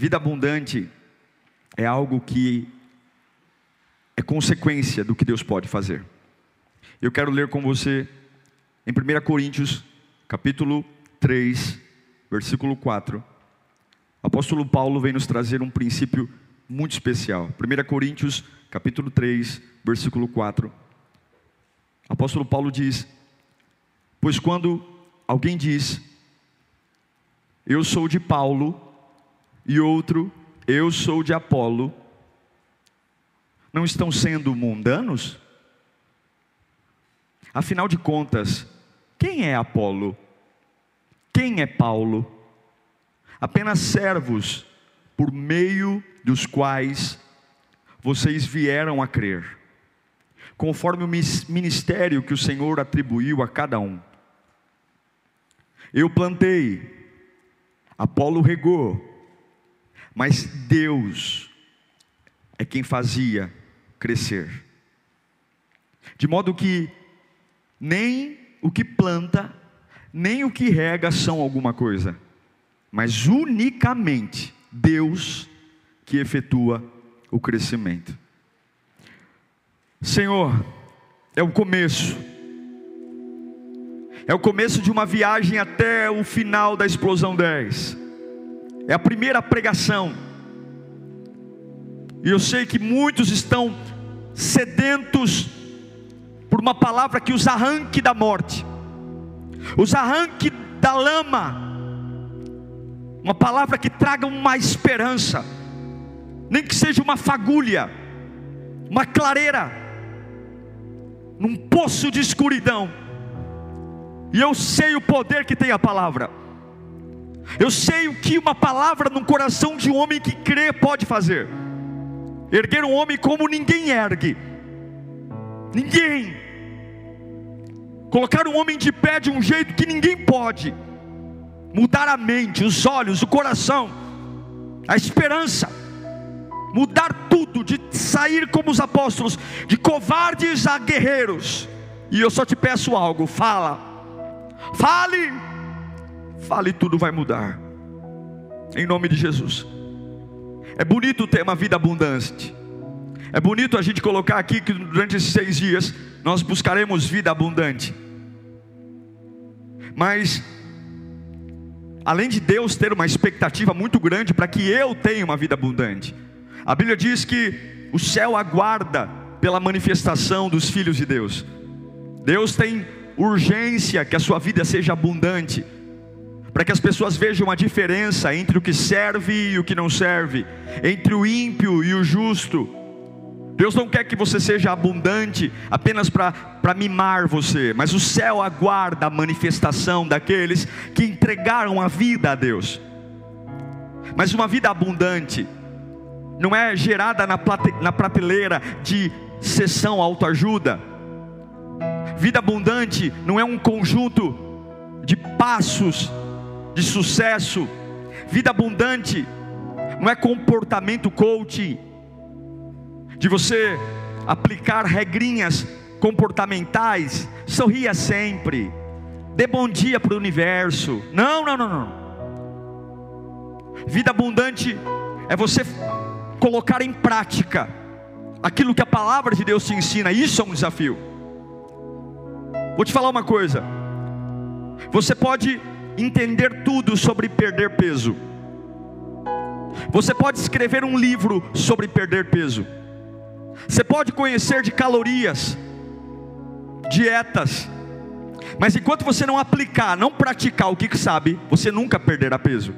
Vida abundante é algo que é consequência do que Deus pode fazer. Eu quero ler com você em 1 Coríntios, capítulo 3, versículo 4. O apóstolo Paulo vem nos trazer um princípio muito especial. 1 Coríntios, capítulo 3, versículo 4. O apóstolo Paulo diz: Pois quando alguém diz, Eu sou de Paulo, e outro, eu sou de Apolo, não estão sendo mundanos? Afinal de contas, quem é Apolo? Quem é Paulo? Apenas servos por meio dos quais vocês vieram a crer, conforme o ministério que o Senhor atribuiu a cada um. Eu plantei, Apolo regou, mas Deus é quem fazia crescer. De modo que nem o que planta, nem o que rega são alguma coisa, mas unicamente Deus que efetua o crescimento. Senhor, é o começo, é o começo de uma viagem até o final da explosão 10 é a primeira pregação. E eu sei que muitos estão sedentos por uma palavra que os arranque da morte, os arranque da lama, uma palavra que traga uma esperança, nem que seja uma fagulha, uma clareira, num poço de escuridão. E eu sei o poder que tem a palavra. Eu sei o que uma palavra no coração de um homem que crê pode fazer. Erguer um homem como ninguém ergue. Ninguém. Colocar um homem de pé de um jeito que ninguém pode. Mudar a mente, os olhos, o coração, a esperança. Mudar tudo, de sair como os apóstolos, de covardes a guerreiros. E eu só te peço algo: fala, fale fale, tudo vai mudar. Em nome de Jesus. É bonito ter uma vida abundante. É bonito a gente colocar aqui que durante esses seis dias nós buscaremos vida abundante. Mas, além de Deus ter uma expectativa muito grande para que eu tenha uma vida abundante, a Bíblia diz que o céu aguarda pela manifestação dos filhos de Deus. Deus tem urgência que a sua vida seja abundante para que as pessoas vejam a diferença entre o que serve e o que não serve, entre o ímpio e o justo. Deus não quer que você seja abundante apenas para mimar você, mas o céu aguarda a manifestação daqueles que entregaram a vida a Deus. Mas uma vida abundante não é gerada na, plate, na prateleira de sessão autoajuda. Vida abundante não é um conjunto de passos de sucesso, vida abundante, não é comportamento coaching, de você aplicar regrinhas comportamentais, sorria sempre, dê bom dia para o universo. Não, não, não, não. Vida abundante é você colocar em prática aquilo que a palavra de Deus te ensina, isso é um desafio. Vou te falar uma coisa. Você pode entender tudo sobre perder peso. Você pode escrever um livro sobre perder peso. Você pode conhecer de calorias, dietas, mas enquanto você não aplicar, não praticar o que sabe, você nunca perderá peso.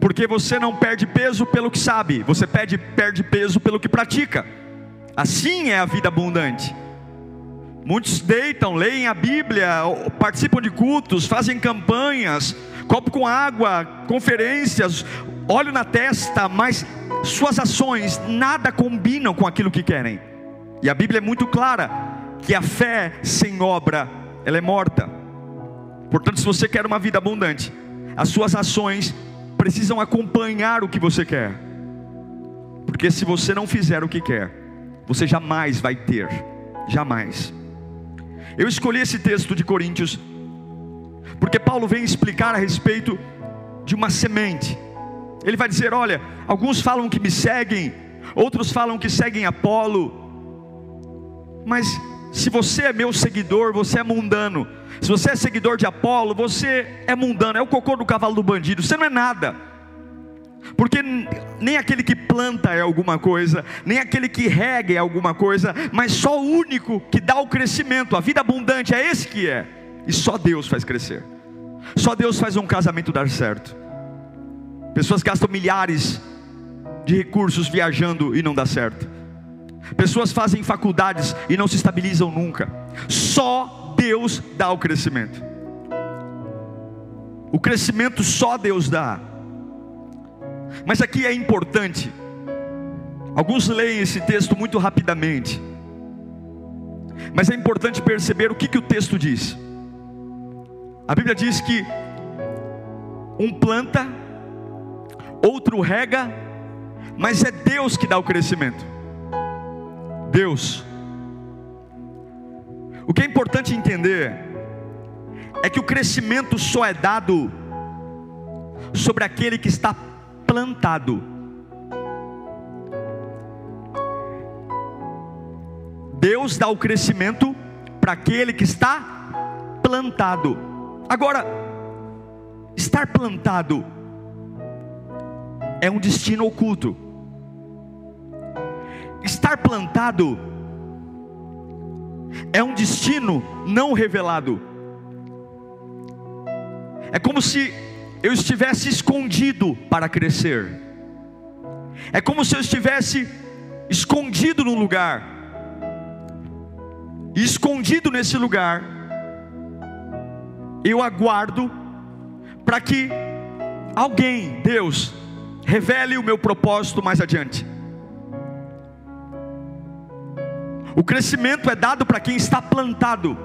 Porque você não perde peso pelo que sabe, você perde, perde peso pelo que pratica. Assim é a vida abundante. Muitos deitam, leem a Bíblia, participam de cultos, fazem campanhas, copo com água, conferências, óleo na testa, mas suas ações nada combinam com aquilo que querem. E a Bíblia é muito clara que a fé sem obra, ela é morta. Portanto, se você quer uma vida abundante, as suas ações precisam acompanhar o que você quer. Porque se você não fizer o que quer, você jamais vai ter, jamais. Eu escolhi esse texto de Coríntios porque Paulo vem explicar a respeito de uma semente. Ele vai dizer: olha, alguns falam que me seguem, outros falam que seguem Apolo, mas se você é meu seguidor, você é mundano. Se você é seguidor de Apolo, você é mundano, é o cocô do cavalo do bandido, você não é nada. Porque nem aquele que planta é alguma coisa, nem aquele que rega é alguma coisa, mas só o único que dá o crescimento, a vida abundante, é esse que é. E só Deus faz crescer. Só Deus faz um casamento dar certo. Pessoas gastam milhares de recursos viajando e não dá certo. Pessoas fazem faculdades e não se estabilizam nunca. Só Deus dá o crescimento. O crescimento só Deus dá. Mas aqui é importante. Alguns leem esse texto muito rapidamente. Mas é importante perceber o que, que o texto diz. A Bíblia diz que um planta, outro rega, mas é Deus que dá o crescimento. Deus. O que é importante entender é que o crescimento só é dado sobre aquele que está plantado. Deus dá o crescimento para aquele que está plantado. Agora, estar plantado é um destino oculto. Estar plantado é um destino não revelado. É como se eu estivesse escondido para crescer. É como se eu estivesse escondido num lugar. E escondido nesse lugar, eu aguardo para que alguém, Deus, revele o meu propósito mais adiante. O crescimento é dado para quem está plantado.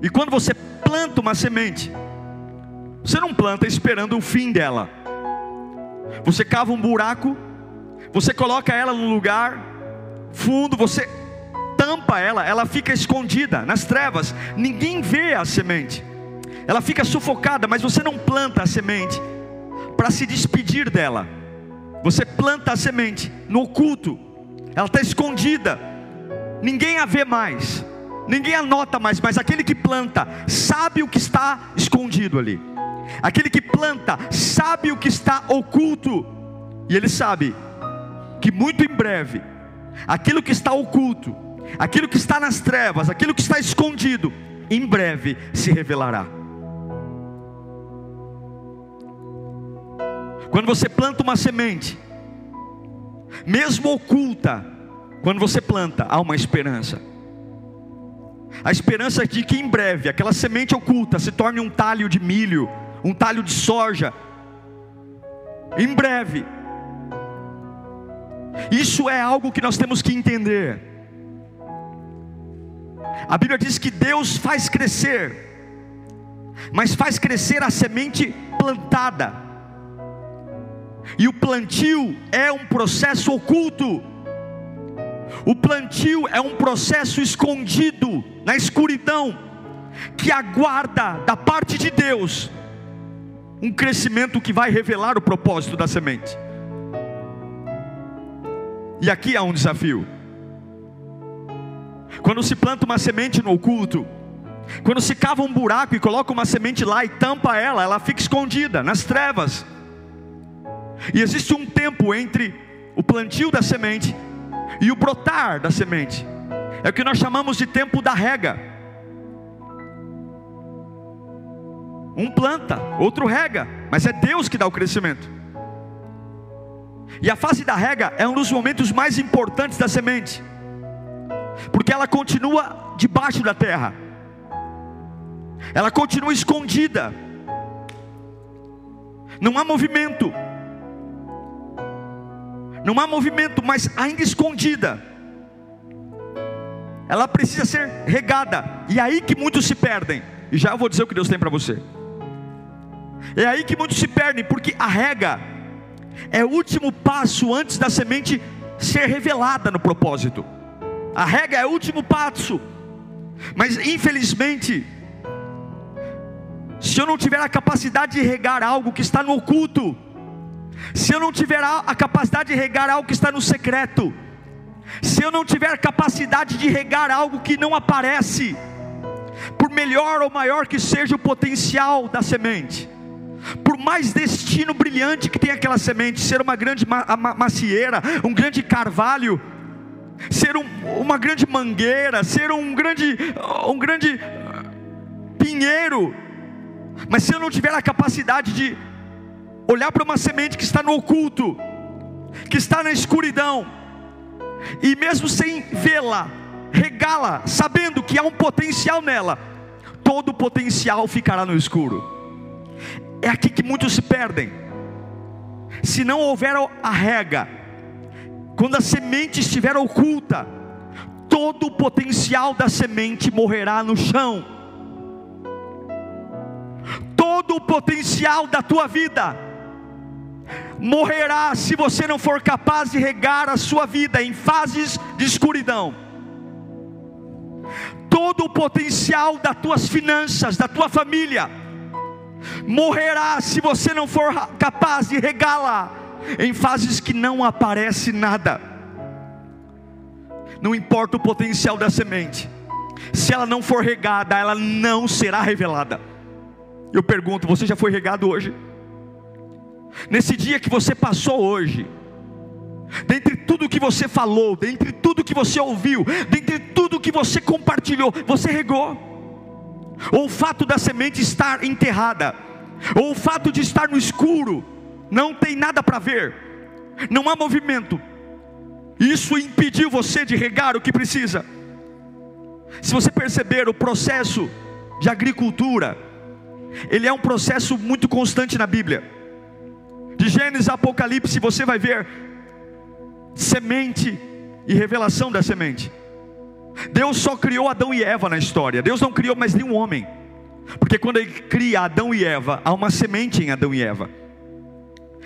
E quando você planta uma semente, você não planta esperando o fim dela. Você cava um buraco, você coloca ela num lugar fundo, você tampa ela, ela fica escondida nas trevas, ninguém vê a semente ela fica sufocada, mas você não planta a semente para se despedir dela. Você planta a semente no oculto, ela está escondida, ninguém a vê mais, ninguém a nota mais, mas aquele que planta sabe o que está escondido ali, aquele que planta sabe o que está oculto, e ele sabe que muito em breve, aquilo que está oculto, aquilo que está nas trevas, aquilo que está escondido, em breve se revelará. Quando você planta uma semente, mesmo oculta, quando você planta, há uma esperança. A esperança de que em breve aquela semente oculta se torne um talho de milho, um talho de soja. Em breve. Isso é algo que nós temos que entender. A Bíblia diz que Deus faz crescer, mas faz crescer a semente plantada. E o plantio é um processo oculto. O plantio é um processo escondido na escuridão que aguarda da parte de Deus um crescimento que vai revelar o propósito da semente. E aqui há um desafio. Quando se planta uma semente no oculto, quando se cava um buraco e coloca uma semente lá e tampa ela, ela fica escondida nas trevas. E existe um tempo entre o plantio da semente e o brotar da semente. É o que nós chamamos de tempo da rega. Um planta, outro rega, mas é Deus que dá o crescimento. E a fase da rega é um dos momentos mais importantes da semente, porque ela continua debaixo da terra, ela continua escondida, não há movimento, não há movimento, mas ainda escondida. Ela precisa ser regada, e é aí que muitos se perdem. E já eu vou dizer o que Deus tem para você. É aí que muitos se perdem, porque a rega é o último passo antes da semente ser revelada no propósito. A rega é o último passo. Mas infelizmente, se eu não tiver a capacidade de regar algo que está no oculto, se eu não tiver a capacidade de regar algo que está no secreto, se eu não tiver capacidade de regar algo que não aparece, por melhor ou maior que seja o potencial da semente, por mais destino brilhante que tenha aquela semente, ser uma grande macieira, um grande carvalho, ser um, uma grande mangueira, ser um grande, um grande ah, pinheiro, mas se eu não tiver a capacidade de olhar para uma semente que está no oculto, que está na escuridão, e mesmo sem vê-la, regá-la, sabendo que há um potencial nela, todo o potencial ficará no escuro. É aqui que muitos se perdem. Se não houver a rega, quando a semente estiver oculta, todo o potencial da semente morrerá no chão. Todo o potencial da tua vida morrerá se você não for capaz de regar a sua vida em fases de escuridão. Todo o potencial das tuas finanças, da tua família, morrerá se você não for capaz de regá-la em fases que não aparece nada. Não importa o potencial da semente, se ela não for regada, ela não será revelada. Eu pergunto: você já foi regado hoje? Nesse dia que você passou hoje, dentre tudo que você falou, dentre tudo que você ouviu, dentre tudo que você compartilhou, você regou? Ou o fato da semente estar enterrada, ou o fato de estar no escuro, não tem nada para ver, não há movimento, isso impediu você de regar o que precisa. Se você perceber o processo de agricultura, ele é um processo muito constante na Bíblia. De Gênesis a Apocalipse você vai ver semente e revelação da semente. Deus só criou Adão e Eva na história. Deus não criou mais nenhum homem. Porque quando ele cria Adão e Eva, há uma semente em Adão e Eva.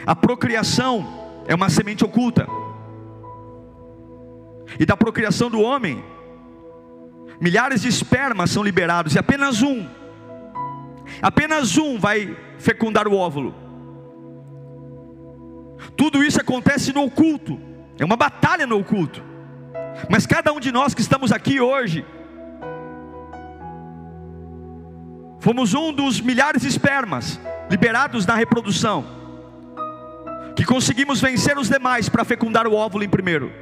A procriação é uma semente oculta. E da procriação do homem, milhares de espermas são liberados e apenas um, apenas um vai fecundar o óvulo. Tudo isso acontece no oculto, é uma batalha no oculto. Mas cada um de nós que estamos aqui hoje, fomos um dos milhares de espermas liberados na reprodução, que conseguimos vencer os demais para fecundar o óvulo em primeiro.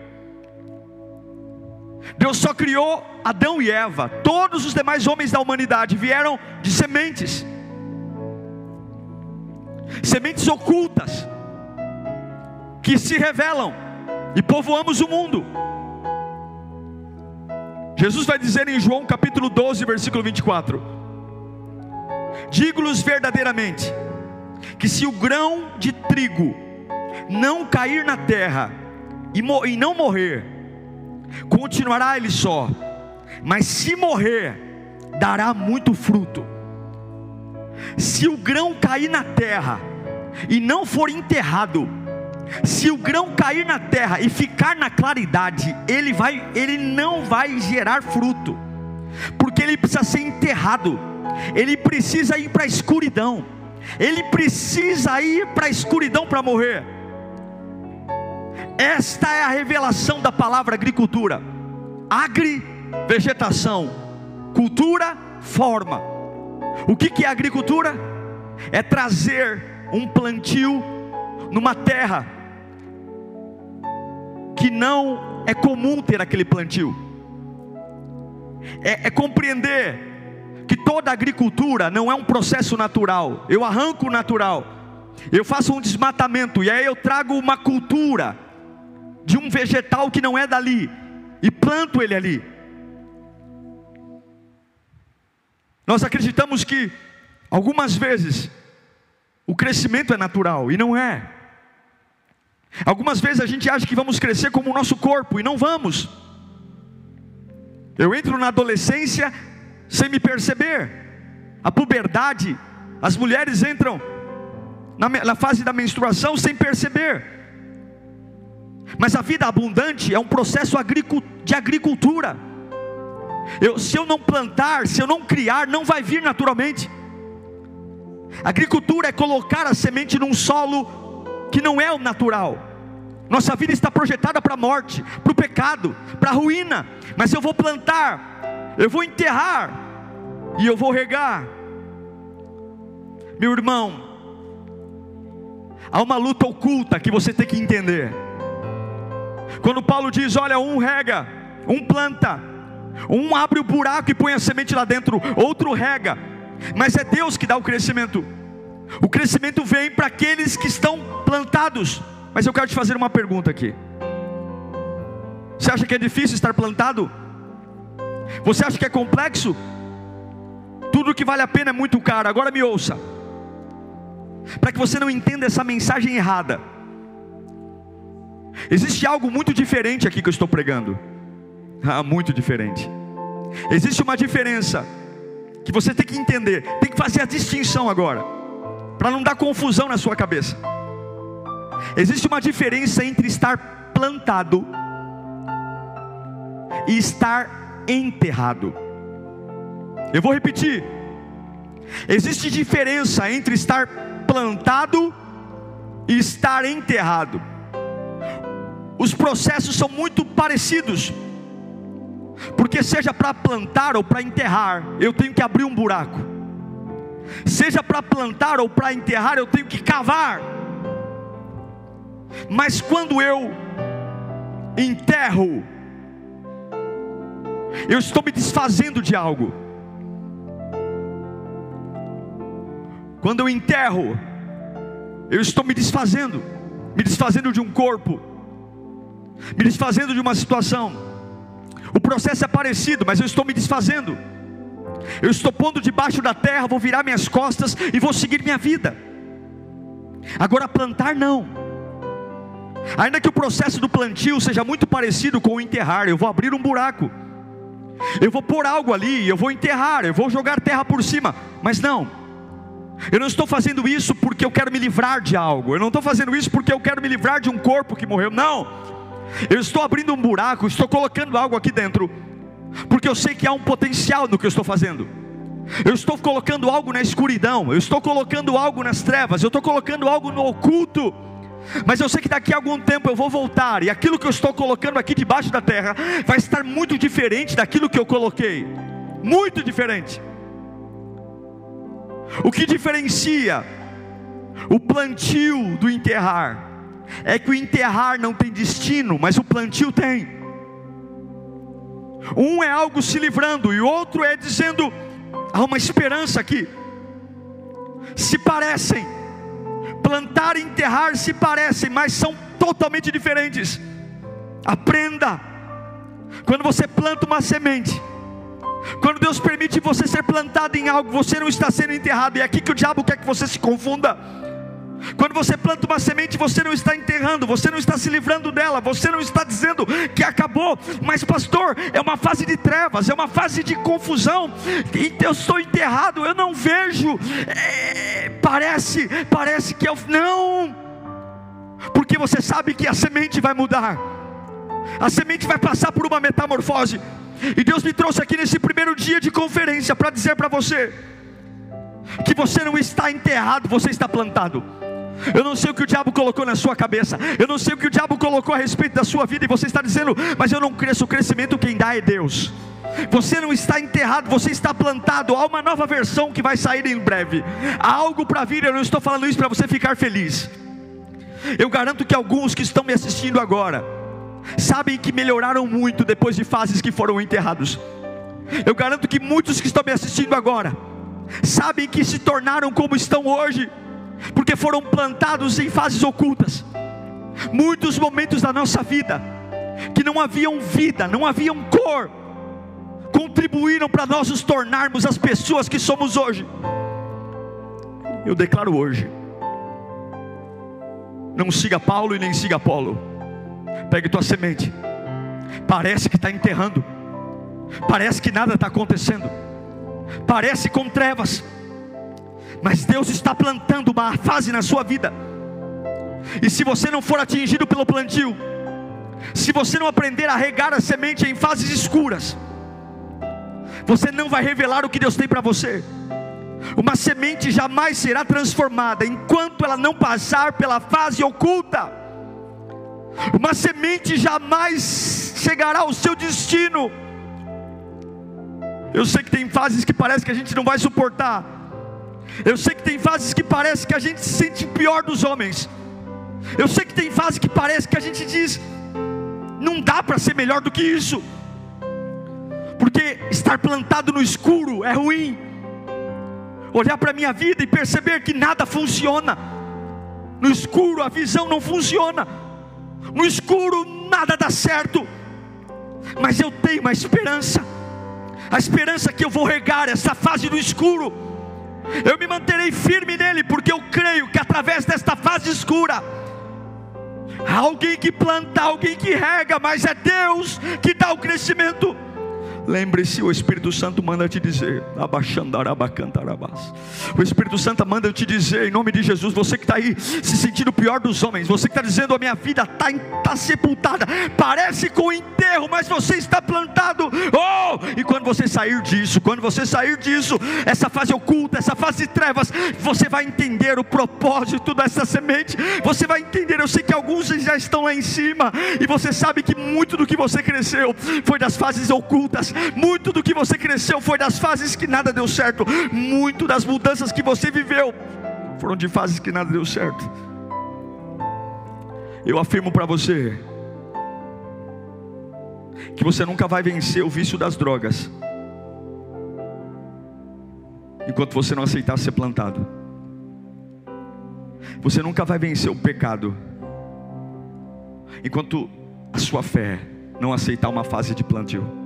Deus só criou Adão e Eva, todos os demais homens da humanidade vieram de sementes, sementes ocultas, que se revelam e povoamos o mundo. Jesus vai dizer em João capítulo 12, versículo 24: Digo-lhes verdadeiramente, que se o grão de trigo não cair na terra e, e não morrer, continuará ele só, mas se morrer, dará muito fruto. Se o grão cair na terra e não for enterrado, se o grão cair na terra e ficar na claridade, ele vai, ele não vai gerar fruto, porque ele precisa ser enterrado, ele precisa ir para a escuridão, ele precisa ir para a escuridão para morrer. Esta é a revelação da palavra agricultura, agri, vegetação, cultura, forma. O que, que é agricultura? É trazer um plantio numa terra que não é comum ter aquele plantio. É, é compreender que toda agricultura não é um processo natural. Eu arranco o natural, eu faço um desmatamento e aí eu trago uma cultura de um vegetal que não é dali e planto ele ali. Nós acreditamos que algumas vezes o crescimento é natural e não é. Algumas vezes a gente acha que vamos crescer como o nosso corpo e não vamos. Eu entro na adolescência sem me perceber. A puberdade, as mulheres entram na, na fase da menstruação sem perceber. Mas a vida abundante é um processo de agricultura. Eu, se eu não plantar, se eu não criar, não vai vir naturalmente. Agricultura é colocar a semente num solo que não é o natural. Nossa vida está projetada para a morte, para o pecado, para a ruína. Mas eu vou plantar, eu vou enterrar e eu vou regar. Meu irmão, há uma luta oculta que você tem que entender. Quando Paulo diz: Olha, um rega, um planta, um abre o buraco e põe a semente lá dentro, outro rega, mas é Deus que dá o crescimento. O crescimento vem para aqueles que estão plantados. Mas eu quero te fazer uma pergunta aqui. Você acha que é difícil estar plantado? Você acha que é complexo? Tudo que vale a pena é muito caro. Agora me ouça. Para que você não entenda essa mensagem errada. Existe algo muito diferente aqui que eu estou pregando. Ah, muito diferente. Existe uma diferença que você tem que entender, tem que fazer a distinção agora, para não dar confusão na sua cabeça. Existe uma diferença entre estar plantado e estar enterrado. Eu vou repetir. Existe diferença entre estar plantado e estar enterrado. Os processos são muito parecidos. Porque seja para plantar ou para enterrar, eu tenho que abrir um buraco. Seja para plantar ou para enterrar, eu tenho que cavar. Mas quando eu enterro, eu estou me desfazendo de algo. Quando eu enterro, eu estou me desfazendo, me desfazendo de um corpo, me desfazendo de uma situação. O processo é parecido, mas eu estou me desfazendo. Eu estou pondo debaixo da terra, vou virar minhas costas e vou seguir minha vida. Agora, plantar não. Ainda que o processo do plantio seja muito parecido com o enterrar, eu vou abrir um buraco, eu vou pôr algo ali, eu vou enterrar, eu vou jogar terra por cima, mas não, eu não estou fazendo isso porque eu quero me livrar de algo, eu não estou fazendo isso porque eu quero me livrar de um corpo que morreu, não, eu estou abrindo um buraco, estou colocando algo aqui dentro, porque eu sei que há um potencial no que eu estou fazendo. Eu estou colocando algo na escuridão, eu estou colocando algo nas trevas, eu estou colocando algo no oculto. Mas eu sei que daqui a algum tempo eu vou voltar, e aquilo que eu estou colocando aqui debaixo da terra vai estar muito diferente daquilo que eu coloquei. Muito diferente. O que diferencia o plantio do enterrar é que o enterrar não tem destino, mas o plantio tem. Um é algo se livrando, e o outro é dizendo: há uma esperança aqui. Se parecem, plantar e enterrar se parecem, mas são totalmente diferentes. Aprenda, quando você planta uma semente, quando Deus permite você ser plantado em algo, você não está sendo enterrado, e é aqui que o diabo quer que você se confunda. Quando você planta uma semente, você não está enterrando, você não está se livrando dela, você não está dizendo que acabou, mas pastor, é uma fase de trevas, é uma fase de confusão, eu estou enterrado, eu não vejo, é, parece, parece que eu não, porque você sabe que a semente vai mudar, a semente vai passar por uma metamorfose, e Deus me trouxe aqui nesse primeiro dia de conferência para dizer para você que você não está enterrado, você está plantado. Eu não sei o que o diabo colocou na sua cabeça. Eu não sei o que o diabo colocou a respeito da sua vida. E você está dizendo, mas eu não cresço. O crescimento quem dá é Deus. Você não está enterrado, você está plantado. Há uma nova versão que vai sair em breve. Há algo para vir. Eu não estou falando isso para você ficar feliz. Eu garanto que alguns que estão me assistindo agora sabem que melhoraram muito depois de fases que foram enterrados. Eu garanto que muitos que estão me assistindo agora sabem que se tornaram como estão hoje porque foram plantados em fases ocultas. Muitos momentos da nossa vida que não haviam vida, não haviam cor, contribuíram para nós nos tornarmos as pessoas que somos hoje. Eu declaro hoje Não siga Paulo e nem siga Apolo. Pegue tua semente. Parece que está enterrando. Parece que nada está acontecendo. Parece com trevas. Mas Deus está plantando uma fase na sua vida. E se você não for atingido pelo plantio, se você não aprender a regar a semente em fases escuras, você não vai revelar o que Deus tem para você. Uma semente jamais será transformada enquanto ela não passar pela fase oculta. Uma semente jamais chegará ao seu destino. Eu sei que tem fases que parece que a gente não vai suportar. Eu sei que tem fases que parece que a gente se sente pior dos homens. Eu sei que tem fases que parece que a gente diz: não dá para ser melhor do que isso. Porque estar plantado no escuro é ruim. Olhar para a minha vida e perceber que nada funciona. No escuro a visão não funciona. No escuro nada dá certo. Mas eu tenho uma esperança. A esperança que eu vou regar essa fase do escuro. Eu me manterei firme nele, porque eu creio que através desta fase escura, há alguém que planta, alguém que rega, mas é Deus que dá o crescimento. Lembre-se, o Espírito Santo manda te dizer, o Espírito Santo manda te dizer, em nome de Jesus, você que está aí se sentindo o pior dos homens, você que está dizendo, a minha vida está tá sepultada, parece com enterro, mas você está plantado, oh! E quando você sair disso, quando você sair disso, essa fase oculta, essa fase de trevas, você vai entender o propósito dessa semente, você vai entender, eu sei que alguns já estão lá em cima, e você sabe que muito do que você cresceu foi das fases ocultas, muito do que você cresceu foi das fases que nada deu certo. Muito das mudanças que você viveu foram de fases que nada deu certo. Eu afirmo para você que você nunca vai vencer o vício das drogas enquanto você não aceitar ser plantado. Você nunca vai vencer o pecado enquanto a sua fé não aceitar uma fase de plantio.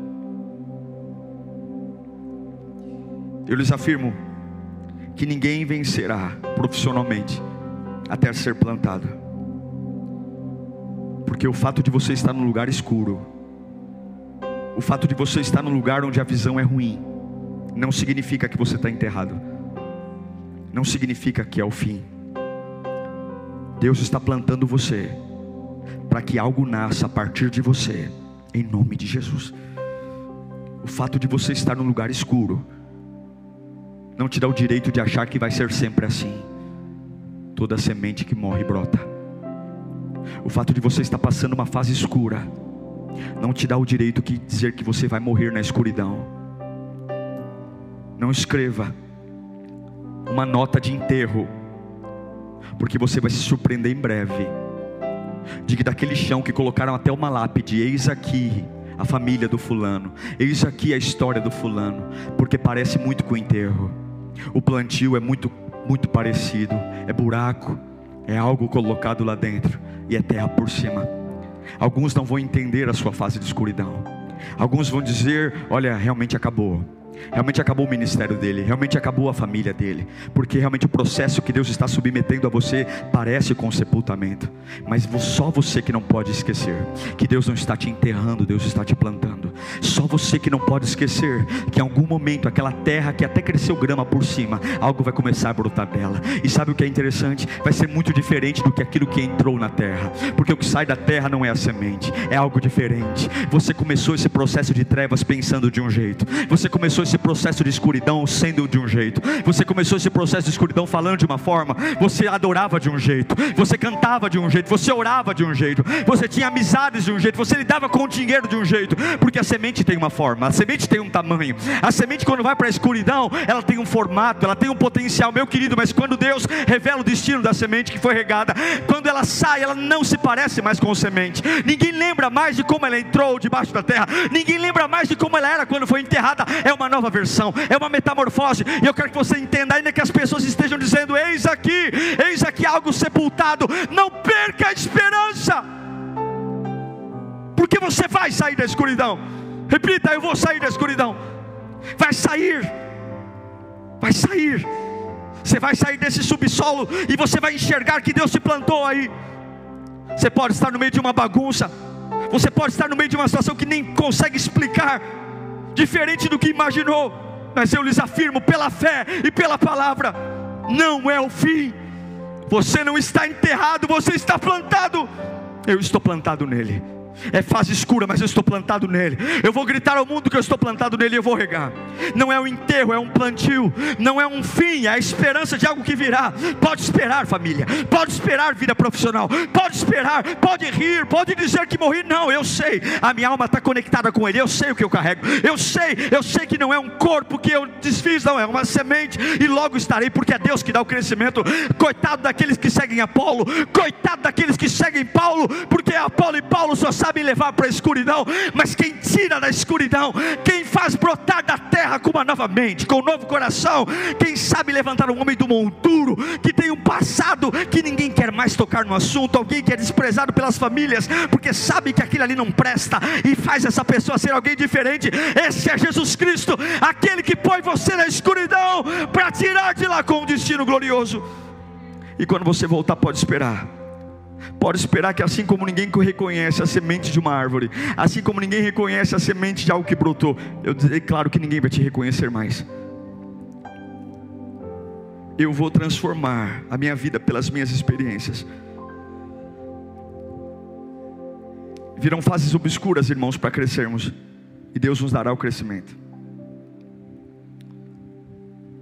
Eu lhes afirmo que ninguém vencerá profissionalmente até ser plantado. Porque o fato de você estar num lugar escuro, o fato de você estar num lugar onde a visão é ruim, não significa que você está enterrado, não significa que é o fim. Deus está plantando você para que algo nasça a partir de você, em nome de Jesus. O fato de você estar num lugar escuro, não te dá o direito de achar que vai ser sempre assim. Toda semente que morre brota. O fato de você estar passando uma fase escura não te dá o direito de dizer que você vai morrer na escuridão. Não escreva uma nota de enterro, porque você vai se surpreender em breve. Que daquele chão que colocaram até uma lápide, eis aqui a família do fulano, eis aqui a história do fulano, porque parece muito com o enterro. O plantio é muito, muito parecido. É buraco, é algo colocado lá dentro e é terra por cima. Alguns não vão entender a sua fase de escuridão. Alguns vão dizer: Olha, realmente acabou. Realmente acabou o ministério dele, realmente acabou a família dele, porque realmente o processo que Deus está submetendo a você parece com sepultamento, mas só você que não pode esquecer que Deus não está te enterrando, Deus está te plantando. Só você que não pode esquecer que em algum momento aquela terra que até cresceu grama por cima, algo vai começar a brotar dela. E sabe o que é interessante? Vai ser muito diferente do que aquilo que entrou na terra, porque o que sai da terra não é a semente, é algo diferente. Você começou esse processo de trevas pensando de um jeito, você começou esse processo de escuridão sendo de um jeito, você começou esse processo de escuridão falando de uma forma, você adorava de um jeito, você cantava de um jeito, você orava de um jeito, você tinha amizades de um jeito, você lidava com o dinheiro de um jeito, porque a semente tem uma forma, a semente tem um tamanho, a semente quando vai para a escuridão, ela tem um formato, ela tem um potencial, meu querido, mas quando Deus revela o destino da semente que foi regada, quando ela sai, ela não se parece mais com semente, ninguém lembra mais de como ela entrou debaixo da terra, ninguém lembra mais de como ela era quando foi enterrada, é uma nova nova versão, é uma metamorfose. E eu quero que você entenda, ainda que as pessoas estejam dizendo: Eis aqui, eis aqui algo sepultado, não perca a esperança, porque você vai sair da escuridão. Repita: Eu vou sair da escuridão. Vai sair, vai sair. Você vai sair desse subsolo e você vai enxergar que Deus te plantou aí. Você pode estar no meio de uma bagunça. Você pode estar no meio de uma situação que nem consegue explicar, diferente do que imaginou. Mas eu lhes afirmo, pela fé e pela palavra, não é o fim. Você não está enterrado, você está plantado. Eu estou plantado nele. É fase escura, mas eu estou plantado nele. Eu vou gritar ao mundo que eu estou plantado nele e eu vou regar. Não é um enterro, é um plantio. Não é um fim, é a esperança de algo que virá. Pode esperar, família. Pode esperar vida profissional. Pode esperar, pode rir, pode dizer que morri. Não, eu sei. A minha alma está conectada com ele. Eu sei o que eu carrego. Eu sei, eu sei que não é um corpo que eu desfiz, não, é uma semente. E logo estarei, porque é Deus que dá o crescimento. Coitado daqueles que seguem Apolo, coitado daqueles que seguem Paulo, porque Apolo e Paulo só sabe levar para a escuridão, mas quem tira da escuridão, quem faz brotar da terra com uma nova mente, com um novo coração, quem sabe levantar um homem do monturo, que tem um passado que ninguém quer mais tocar no assunto, alguém que é desprezado pelas famílias, porque sabe que aquilo ali não presta e faz essa pessoa ser alguém diferente. Esse é Jesus Cristo, aquele que põe você na escuridão para tirar de lá com um destino glorioso. E quando você voltar, pode esperar Pode esperar que assim como ninguém reconhece a semente de uma árvore, assim como ninguém reconhece a semente de algo que brotou, eu declaro que ninguém vai te reconhecer mais. Eu vou transformar a minha vida pelas minhas experiências. Virão fases obscuras, irmãos, para crescermos, e Deus nos dará o crescimento.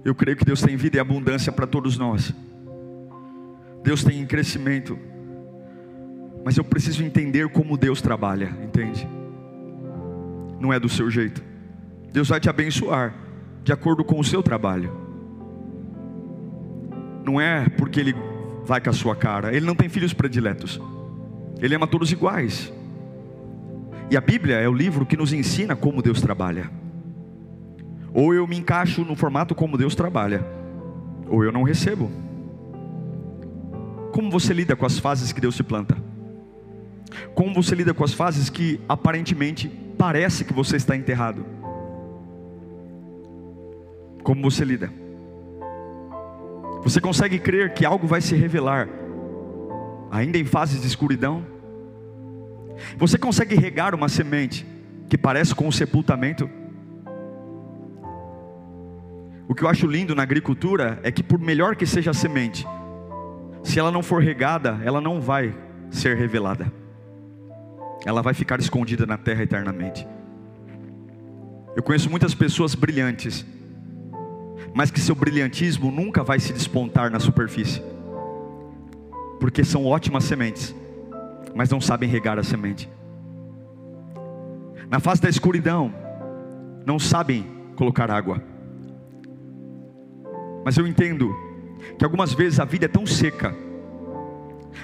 Eu creio que Deus tem vida e abundância para todos nós. Deus tem crescimento mas eu preciso entender como Deus trabalha, entende? Não é do seu jeito. Deus vai te abençoar de acordo com o seu trabalho. Não é porque Ele vai com a sua cara. Ele não tem filhos prediletos. Ele ama todos iguais. E a Bíblia é o livro que nos ensina como Deus trabalha. Ou eu me encaixo no formato como Deus trabalha, ou eu não recebo. Como você lida com as fases que Deus te planta? Como você lida com as fases que aparentemente parece que você está enterrado? Como você lida? Você consegue crer que algo vai se revelar ainda em fases de escuridão? Você consegue regar uma semente que parece com o sepultamento? O que eu acho lindo na agricultura é que, por melhor que seja a semente, se ela não for regada, ela não vai ser revelada ela vai ficar escondida na terra eternamente. Eu conheço muitas pessoas brilhantes, mas que seu brilhantismo nunca vai se despontar na superfície, porque são ótimas sementes, mas não sabem regar a semente. Na face da escuridão, não sabem colocar água. Mas eu entendo que algumas vezes a vida é tão seca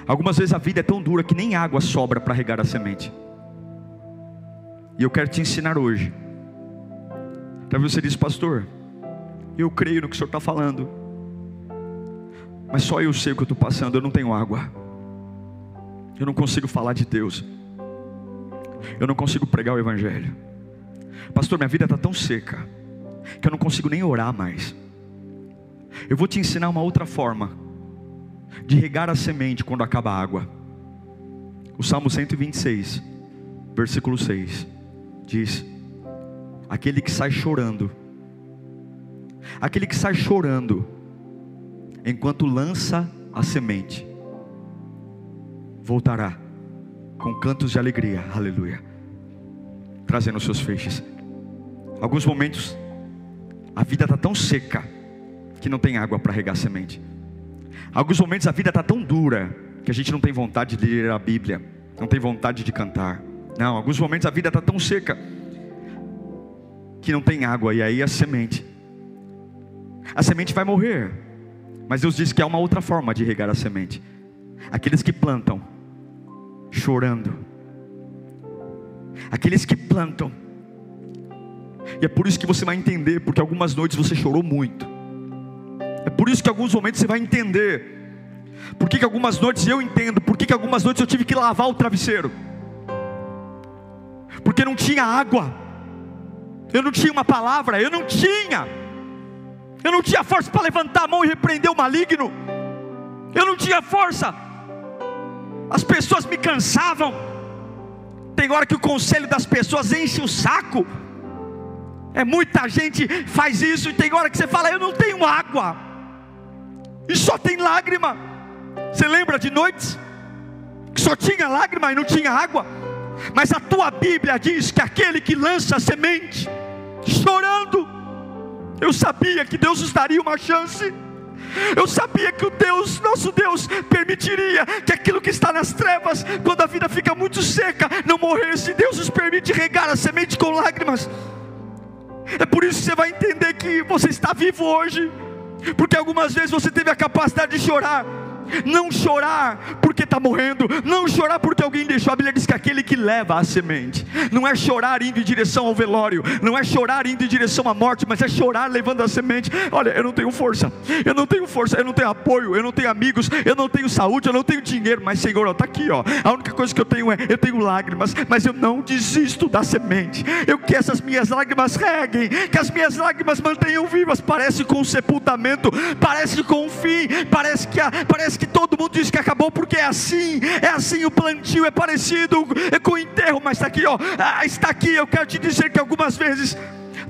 Algumas vezes a vida é tão dura que nem água sobra para regar a semente. E eu quero te ensinar hoje. Talvez você diz, pastor, eu creio no que o senhor está falando, mas só eu sei o que eu estou passando, eu não tenho água, eu não consigo falar de Deus, eu não consigo pregar o Evangelho, pastor, minha vida está tão seca, que eu não consigo nem orar mais. Eu vou te ensinar uma outra forma de regar a semente quando acaba a água. O Salmo 126, versículo 6, diz: Aquele que sai chorando, aquele que sai chorando, enquanto lança a semente, voltará com cantos de alegria, aleluia, trazendo seus feixes. Alguns momentos, a vida está tão seca, que não tem água para regar a semente. Alguns momentos a vida está tão dura que a gente não tem vontade de ler a Bíblia, não tem vontade de cantar. Não, alguns momentos a vida está tão seca que não tem água, e aí a semente. A semente vai morrer, mas Deus diz que há uma outra forma de regar a semente. Aqueles que plantam, chorando, aqueles que plantam, e é por isso que você vai entender, porque algumas noites você chorou muito, é por isso que alguns momentos você vai entender. Por que, que algumas noites eu entendo? Por que, que algumas noites eu tive que lavar o travesseiro? Porque não tinha água. Eu não tinha uma palavra, eu não tinha. Eu não tinha força para levantar a mão e repreender o maligno. Eu não tinha força. As pessoas pessoas me cansavam. Tem hora que o conselho das pessoas enche o saco. É muita gente faz isso e tem hora que você fala, eu não tenho água. E só tem lágrima. Você lembra de noites que só tinha lágrima e não tinha água? Mas a tua Bíblia diz que aquele que lança a semente, chorando, eu sabia que Deus nos daria uma chance. Eu sabia que o Deus, nosso Deus, permitiria que aquilo que está nas trevas, quando a vida fica muito seca, não morresse. Deus nos permite regar a semente com lágrimas. É por isso que você vai entender que você está vivo hoje, porque algumas vezes você teve a capacidade de chorar não chorar porque está morrendo, não chorar porque alguém deixou. A Bíblia diz que aquele que leva a semente, não é chorar indo em direção ao velório, não é chorar indo em direção à morte, mas é chorar levando a semente. Olha, eu não tenho força, eu não tenho força, eu não tenho apoio, eu não tenho amigos, eu não tenho saúde, eu não tenho dinheiro, mas Senhor, está aqui, ó. A única coisa que eu tenho é, eu tenho lágrimas, mas eu não desisto da semente. Eu que essas minhas lágrimas reguem, que as minhas lágrimas mantenham vivas. Parece com sepultamento, parece com fim, parece que a, parece Que todo mundo diz que acabou porque é assim, é assim o plantio, é parecido com o enterro, mas está aqui, ó, ah, está aqui. Eu quero te dizer que algumas vezes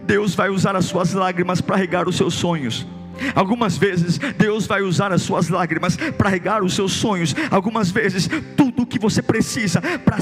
Deus vai usar as suas lágrimas para regar os seus sonhos. Algumas vezes Deus vai usar as suas lágrimas para regar os seus sonhos. Algumas vezes tudo o que você precisa para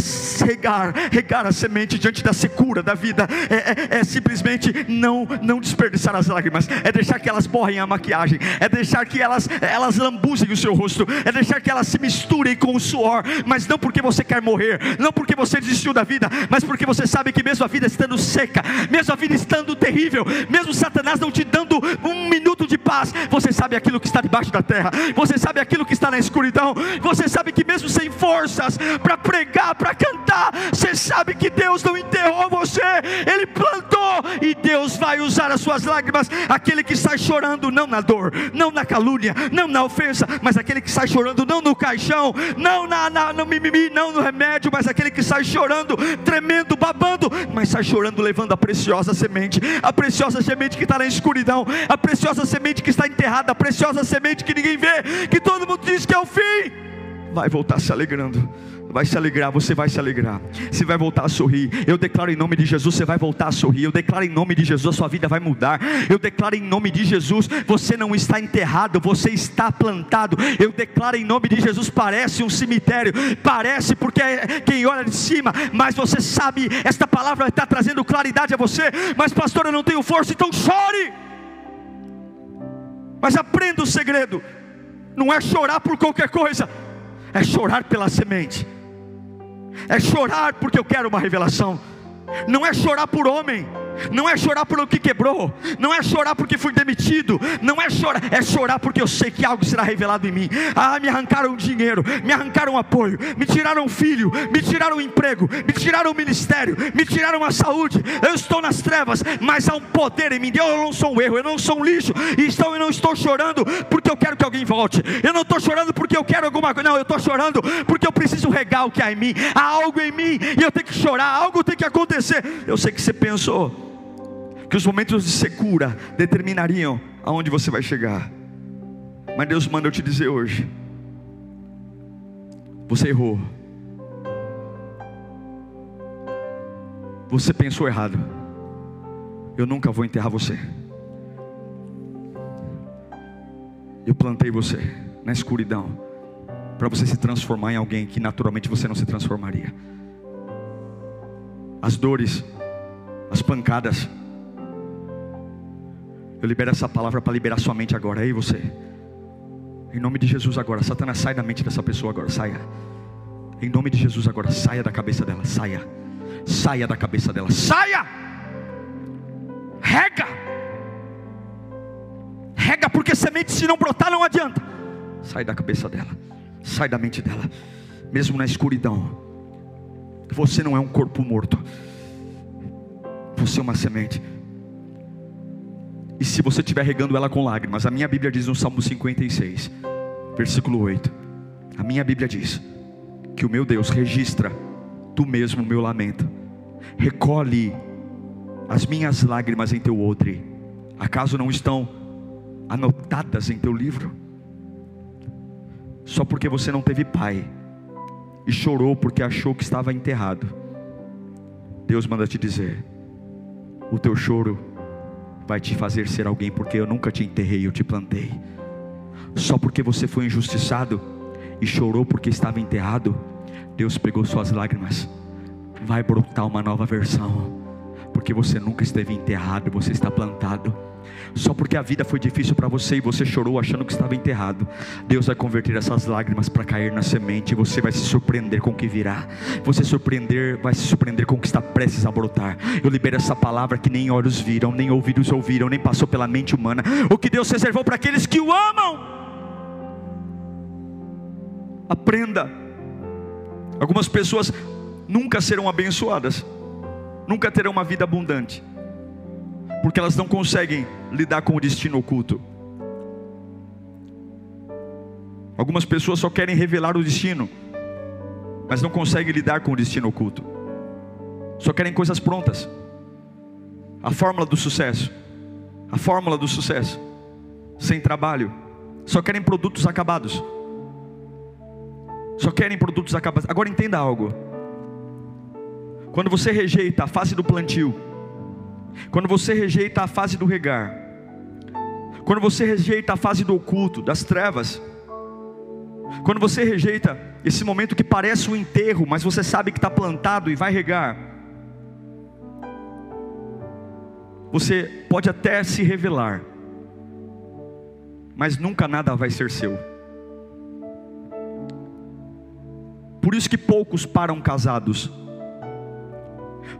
regar, regar a semente diante da secura da vida é, é, é, simplesmente não não desperdiçar as lágrimas. É deixar que elas borrem a maquiagem. É deixar que elas elas lambuzem o seu rosto. É deixar que elas se misturem com o suor. Mas não porque você quer morrer, não porque você desistiu da vida, mas porque você sabe que mesmo a vida estando seca, mesmo a vida estando terrível, mesmo Satanás não te dando um minuto de paz, você sabe aquilo que está debaixo da terra, você sabe aquilo que está na escuridão, você sabe que mesmo sem forças para pregar, para cantar, você sabe que Deus não enterrou você, Ele plantou e Deus vai usar as suas lágrimas. Aquele que sai chorando, não na dor, não na calúnia, não na ofensa, mas aquele que sai chorando, não no caixão, não na, na, no mimimi, não no remédio, mas aquele que sai chorando, tremendo, babando, mas sai chorando, levando a preciosa semente, a preciosa semente que está na escuridão, a preciosa semente semente que está enterrada, a preciosa semente que ninguém vê, que todo mundo diz que é o fim, vai voltar se alegrando vai se alegrar, você vai se alegrar, você vai voltar a sorrir. Eu declaro em nome de Jesus, você vai voltar a sorrir. Eu declaro em nome de Jesus, a sua vida vai mudar. Eu declaro em nome de Jesus, você não está enterrado, você está plantado. Eu declaro em nome de Jesus, parece um cemitério, parece porque é quem olha de cima, mas você sabe, esta palavra está trazendo claridade a você. Mas, pastor, eu não tenho força, então chore. Mas aprenda o segredo: não é chorar por qualquer coisa, é chorar pela semente, é chorar porque eu quero uma revelação, não é chorar por homem, não é chorar por o que quebrou, não é chorar porque fui demitido, não é chorar, é chorar porque eu sei que algo será revelado em mim. Ah, me arrancaram dinheiro, me arrancaram apoio, me tiraram filho, me tiraram emprego, me tiraram ministério, me tiraram a saúde. Eu estou nas trevas, mas há um poder em mim. Eu não sou um erro, eu não sou um lixo, e então eu não estou chorando porque eu quero que alguém volte. Eu não estou chorando porque eu quero alguma coisa, não, eu estou chorando porque eu preciso regar o que há em mim. Há algo em mim e eu tenho que chorar, algo tem que acontecer. Eu sei que você pensou que os momentos de secura determinariam aonde você vai chegar. Mas Deus manda eu te dizer hoje: você errou. Você pensou errado. Eu nunca vou enterrar você. Eu plantei você na escuridão para você se transformar em alguém que naturalmente você não se transformaria. As dores, as pancadas, eu libero essa palavra para liberar sua mente agora. Aí você. Em nome de Jesus agora. Satanás, sai da mente dessa pessoa agora. Saia. Em nome de Jesus agora. Saia da cabeça dela. Saia. Saia da cabeça dela. Saia. Rega. Rega, porque semente se não brotar não adianta. Sai da cabeça dela. Sai da mente dela. Mesmo na escuridão. Você não é um corpo morto. Você é uma semente. E se você estiver regando ela com lágrimas, a minha Bíblia diz no Salmo 56, versículo 8: A minha Bíblia diz que o meu Deus registra tu mesmo o meu lamento, recolhe as minhas lágrimas em teu odre, acaso não estão anotadas em teu livro? Só porque você não teve pai, e chorou porque achou que estava enterrado. Deus manda te dizer: o teu choro vai te fazer ser alguém, porque eu nunca te enterrei, eu te plantei. Só porque você foi injustiçado e chorou porque estava enterrado, Deus pegou suas lágrimas, vai brotar uma nova versão, porque você nunca esteve enterrado, você está plantado. Só porque a vida foi difícil para você e você chorou achando que estava enterrado, Deus vai converter essas lágrimas para cair na semente e você vai se surpreender com o que virá. Você surpreender, vai se surpreender com o que está prestes a brotar. Eu libero essa palavra que nem olhos viram, nem ouvidos ouviram, nem passou pela mente humana. O que Deus reservou para aqueles que o amam. Aprenda. Algumas pessoas nunca serão abençoadas, nunca terão uma vida abundante porque elas não conseguem lidar com o destino oculto. Algumas pessoas só querem revelar o destino, mas não conseguem lidar com o destino oculto. Só querem coisas prontas. A fórmula do sucesso. A fórmula do sucesso. Sem trabalho. Só querem produtos acabados. Só querem produtos acabados. Agora entenda algo. Quando você rejeita a fase do plantio, quando você rejeita a fase do regar, quando você rejeita a fase do oculto, das trevas, quando você rejeita esse momento que parece um enterro, mas você sabe que está plantado e vai regar, você pode até se revelar, mas nunca nada vai ser seu. Por isso que poucos param casados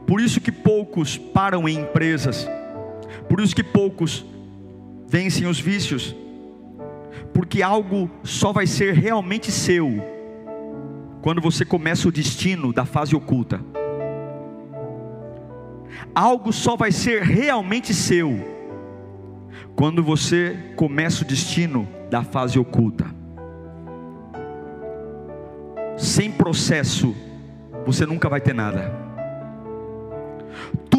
por isso que poucos param em empresas. Por isso que poucos vencem os vícios. Porque algo só vai ser realmente seu quando você começa o destino da fase oculta. Algo só vai ser realmente seu quando você começa o destino da fase oculta. Sem processo, você nunca vai ter nada.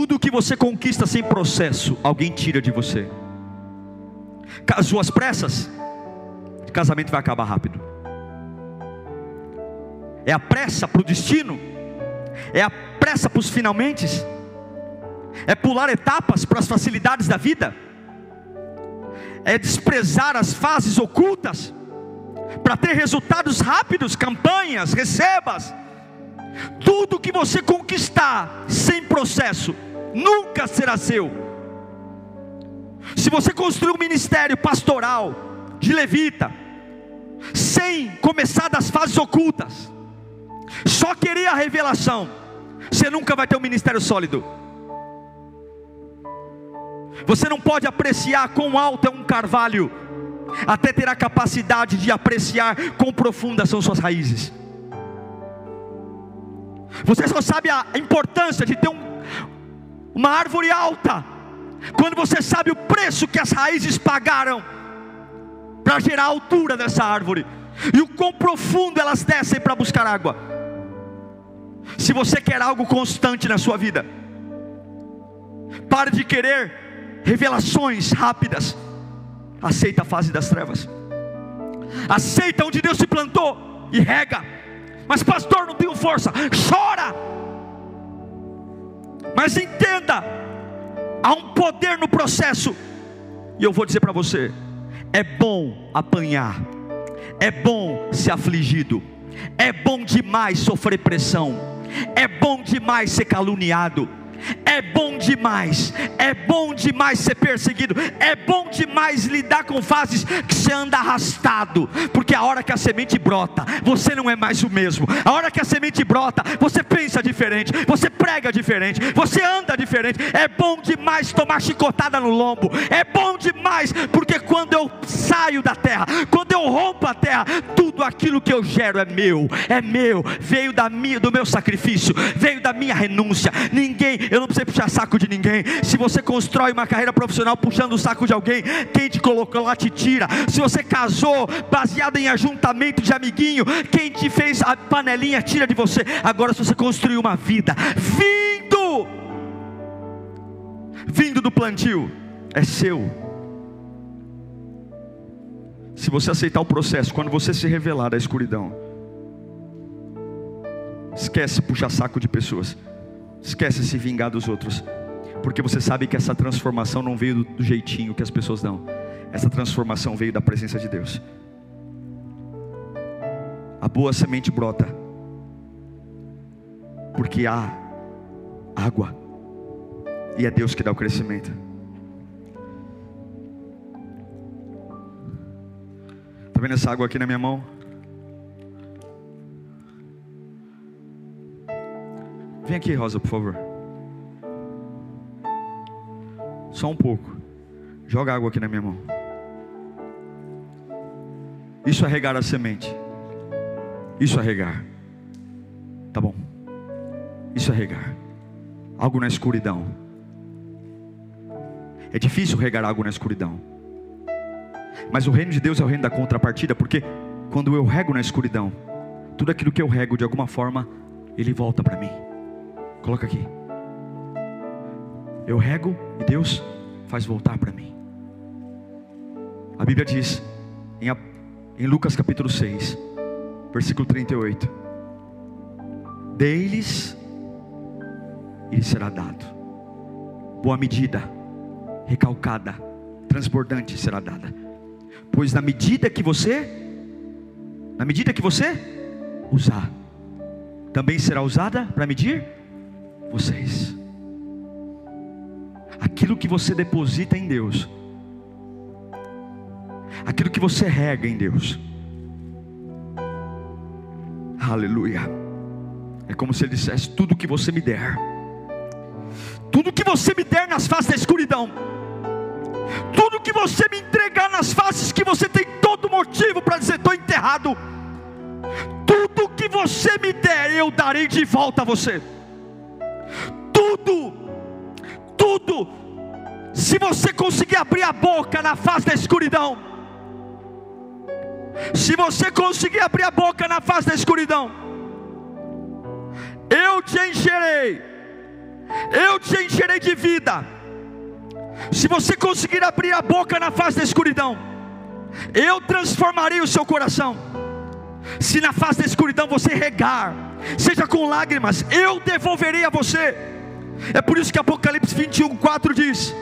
Tudo que você conquista sem processo, alguém tira de você. Às pressas, casamento vai acabar rápido. É a pressa para o destino, é a pressa para os finalmente, é pular etapas para as facilidades da vida, é desprezar as fases ocultas para ter resultados rápidos, campanhas, recebas tudo que você conquistar sem processo, nunca será seu. Se você construir um ministério pastoral, de levita, sem começar das fases ocultas, só querer a revelação, você nunca vai ter um ministério sólido. Você não pode apreciar quão alto é um carvalho, até ter a capacidade de apreciar quão profundas são suas raízes. Você só sabe a importância de ter um, uma árvore alta, quando você sabe o preço que as raízes pagaram para gerar a altura dessa árvore, e o quão profundo elas descem para buscar água. Se você quer algo constante na sua vida, pare de querer revelações rápidas, aceita a fase das trevas, aceita onde Deus se plantou e rega mas pastor, não tenho força. Chora. Mas entenda, há um poder no processo. E eu vou dizer para você: é bom apanhar, é bom ser afligido, é bom demais sofrer pressão, é bom demais ser caluniado é bom demais, é bom demais ser perseguido, é bom demais lidar com fases que você anda arrastado, porque a hora que a semente brota, você não é mais o mesmo. A hora que a semente brota, você pensa diferente, você prega diferente, você anda diferente. É bom demais tomar chicotada no lombo, é bom demais, porque quando eu saio da terra, quando eu rompo a terra, tudo aquilo que eu gero é meu, é meu, veio da minha, do meu sacrifício, veio da minha renúncia. Ninguém eu não preciso puxar saco de ninguém. Se você constrói uma carreira profissional puxando o saco de alguém, quem te colocou lá te tira. Se você casou baseado em ajuntamento de amiguinho, quem te fez a panelinha tira de você. Agora, se você construiu uma vida vindo, vindo do plantio, é seu. Se você aceitar o processo, quando você se revelar da escuridão, Esquece puxar saco de pessoas. Esquece se vingar dos outros. Porque você sabe que essa transformação não veio do, jeitinho que as pessoas dão. Essa transformação veio da presença de Deus. A boa semente brota. Porque há água. E é Deus que dá o crescimento. Está vendo essa água aqui na minha mão? Vem aqui, Rosa, por favor. Só um pouco. Joga água aqui na minha mão. Isso é regar a semente. Isso é regar. Tá bom. Isso é regar. Algo na escuridão. É difícil regar algo na escuridão. Mas o reino de Deus é o reino da contrapartida, porque quando eu rego na escuridão, tudo aquilo que eu rego de alguma forma, ele volta para mim. Coloca aqui. Eu rego e Deus faz voltar para mim. A Bíblia diz em, em Lucas capítulo 6, versículo 38: Deles e lhe será dado. Boa medida, recalcada, transbordante será dada. Pois na medida que você, na medida que você usar, também será usada para medir vocês. Aquilo que você deposita em Deus, aquilo que você rega em Deus, aleluia. É como se ele dissesse: tudo que você me der, tudo que você me der nas faces da escuridão, tudo que você me entregar nas faces que você tem todo motivo para dizer: estou enterrado, tudo que você me der, eu darei de volta a você tudo, tudo, se você conseguir abrir a boca na face da escuridão, se você conseguir abrir a boca na face da escuridão, eu te encherei, eu te encherei de vida. Se você conseguir abrir a boca na face da escuridão, eu transformarei o seu coração. Se na face da escuridão você regar, seja com lágrimas, eu devolverei a você. É por isso que Apocalipse 21, 4 diz: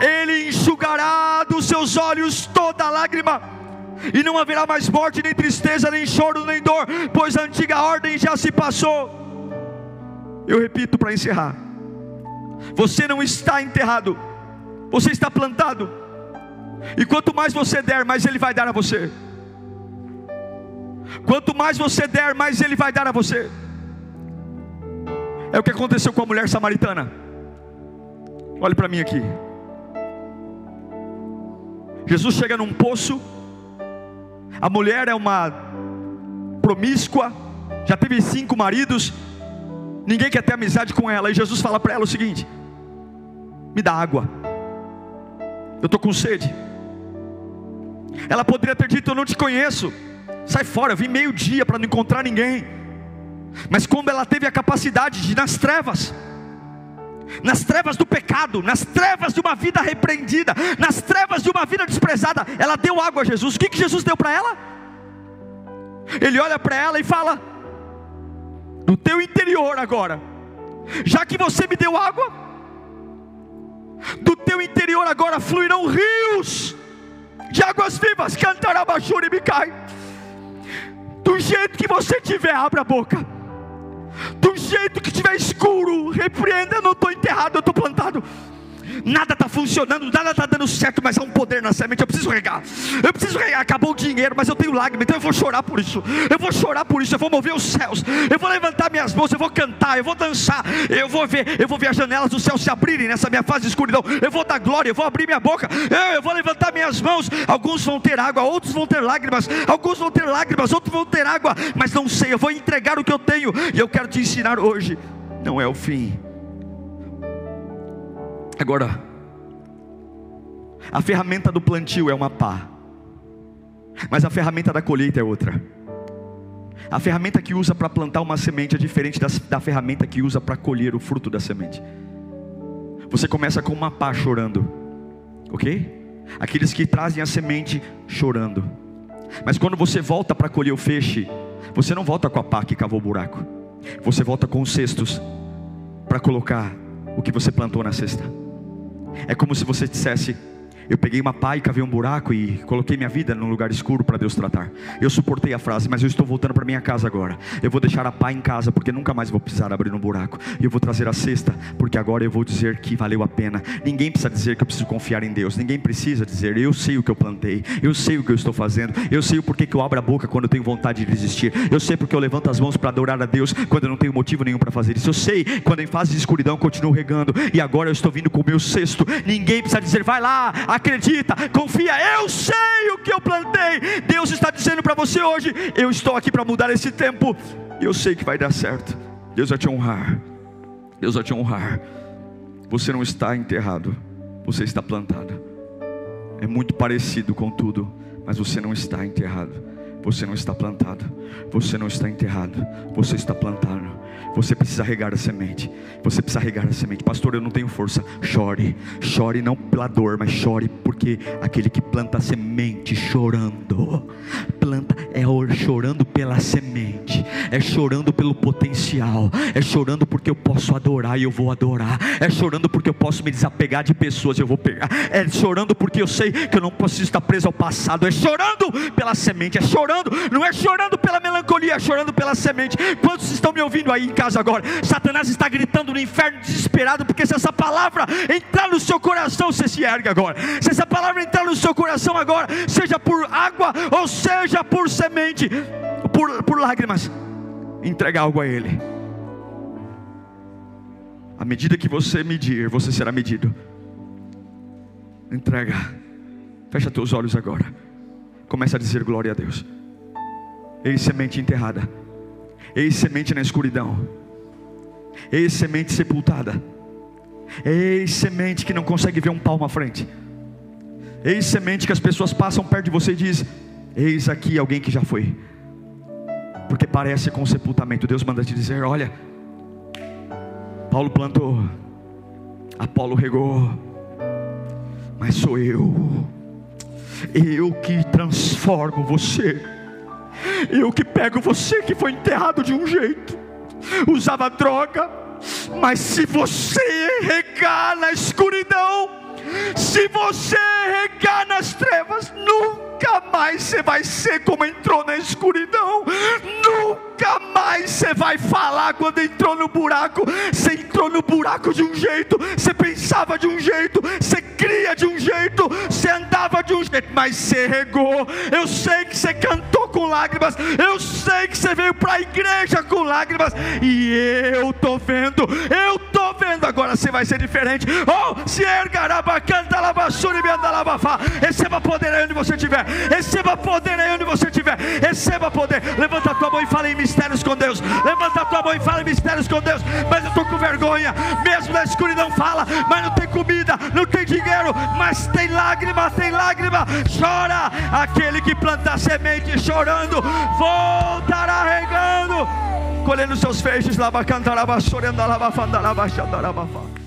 Ele enxugará dos seus olhos toda lágrima, e não haverá mais morte, nem tristeza, nem choro, nem dor, pois a antiga ordem já se passou. Eu repito para encerrar: você não está enterrado, você está plantado, e quanto mais você der, mais Ele vai dar a você. Quanto mais você der, mais Ele vai dar a você. É o que aconteceu com a mulher samaritana. Olhe para mim aqui. Jesus chega num poço. A mulher é uma promíscua, já teve cinco maridos. Ninguém quer ter amizade com ela. E Jesus fala para ela o seguinte: Me dá água. Eu estou com sede. Ela poderia ter dito: Eu não te conheço. Sai fora, eu vim meio-dia para não encontrar ninguém. Mas como ela teve a capacidade de, nas trevas, nas trevas do pecado, nas trevas de uma vida repreendida, nas trevas de uma vida desprezada, ela deu água a Jesus. O que, que Jesus deu para ela? Ele olha para ela e fala: Do teu interior agora, já que você me deu água, do teu interior agora fluirão rios de águas vivas, cantarabachuri me cai. Do jeito que você tiver, abra a boca do jeito que estiver escuro, repreenda, eu não estou enterrado, eu estou plantado nada está funcionando, nada está dando certo, mas há um poder na semente. Eu preciso regar, eu preciso regar. Acabou o dinheiro, mas eu tenho lágrimas, então eu vou chorar por isso. Eu vou chorar por isso. Eu vou mover os céus, eu vou levantar minhas mãos, eu vou cantar, eu vou dançar, eu vou ver, eu vou ver as janelas do céu se abrirem nessa minha fase de escuridão. Eu vou dar glória, eu vou abrir minha boca, eu, eu vou levantar minhas mãos. Alguns vão ter água, outros vão ter lágrimas, alguns vão ter lágrimas, outros vão ter água, mas não sei. Eu vou entregar o que eu tenho e eu quero te ensinar hoje. Não é o fim Agora, a ferramenta do plantio é uma pá, mas a ferramenta da colheita é outra. A ferramenta que usa para plantar uma semente é diferente da, da ferramenta que usa para colher o fruto da semente. Você começa com uma pá chorando, ok? Aqueles que trazem a semente chorando, mas quando você volta para colher o feixe, você não volta com a pá que cavou o buraco, você volta com os cestos para colocar o que você plantou na cesta. É como se você dissesse: eu peguei uma pá e cavei um buraco e coloquei minha vida num lugar escuro para Deus tratar. Eu suportei a frase, mas eu estou voltando para minha casa agora. Eu vou deixar a pá em casa porque nunca mais vou precisar abrir um buraco. E eu vou trazer a cesta porque agora eu vou dizer que valeu a pena. Ninguém precisa dizer que eu preciso confiar em Deus. Ninguém precisa dizer eu sei o que eu plantei. Eu sei o que eu estou fazendo. Eu sei o porquê que eu abro a boca quando eu tenho vontade de desistir. Eu sei porque eu levanto as mãos para adorar a Deus quando eu não tenho motivo nenhum para fazer isso. Eu sei quando em fase de escuridão continuo regando e agora eu estou vindo com o meu cesto. Ninguém precisa dizer vai lá, acredita confia, eu sei o que eu plantei. Deus está dizendo para você hoje: eu estou aqui para mudar esse tempo, e eu sei que vai dar certo. Deus vai te honrar, Deus vai te honrar. Você não está enterrado, você está plantado. É muito parecido com tudo, mas você não está enterrado. Você não está plantado, você não está enterrado, você está plantado. Você precisa regar a semente. Você precisa regar a semente. Pastor, eu não tenho força. Chore. Chore não pela dor, mas chore porque aquele que planta a semente chorando. Planta é chorando pela semente. É chorando pelo potencial. É chorando porque eu posso adorar e eu vou adorar. É chorando porque eu posso me desapegar de pessoas e eu vou pegar. É chorando porque eu sei que eu não preciso estar preso ao passado. É chorando pela semente. É chorando. Não é chorando pela melancolia. É chorando pela semente. Quantos estão me ouvindo aí em casa? Casa agora. Satanás está gritando no inferno desesperado, porque se essa palavra entrar no seu coração, você se ergue agora. Se essa palavra entrar no seu coração agora, seja por água ou seja por semente, por, por lágrimas, entrega algo a Ele. À medida que você medir, você será medido. Entrega. Fecha teus olhos agora. Começa a dizer glória a Deus. Ei, semente enterrada. Ei, semente na escuridão. Ei, semente sepultada. Ei, semente que não consegue ver um palmo à frente. Ei, semente que as pessoas passam perto de você e diz: Eis aqui alguém que já foi. Porque parece com o sepultamento. Deus manda te dizer: Olha, Paulo plantou, Apolo regou, mas sou eu. Eu que transformo você. Eu que pego você que foi enterrado de um jeito, usava droga, mas se você regar na escuridão, se você regar nas trevas, nunca mais você vai ser como entrou na escuridão, nunca mais você vai falar quando entrou no buraco. Você entrou no buraco de um jeito, você pensava de um jeito, você cria de um jeito, você andava de um jeito, mas você regou. Eu sei que você cantou com lágrimas, eu sei que você veio para a igreja com lágrimas, e eu estou vendo, eu estou vendo. Agora você vai ser diferente. Oh, se ergará, canta lavassura e Receba poder onde você estiver, receba poder aí onde você estiver, receba poder. Levanta a tua mão e fala em mistérios com Deus. Levanta a tua mão e fala em mistérios com Deus. Mas eu estou com vergonha, mesmo na escuridão fala, mas não tem comida, não tem dinheiro, mas tem lágrima, tem lágrima. Chora aquele que planta semente chorando, voltará regando, colhendo seus feixes, lava cantaraba, chorando, lava fanda, lava xandaraba.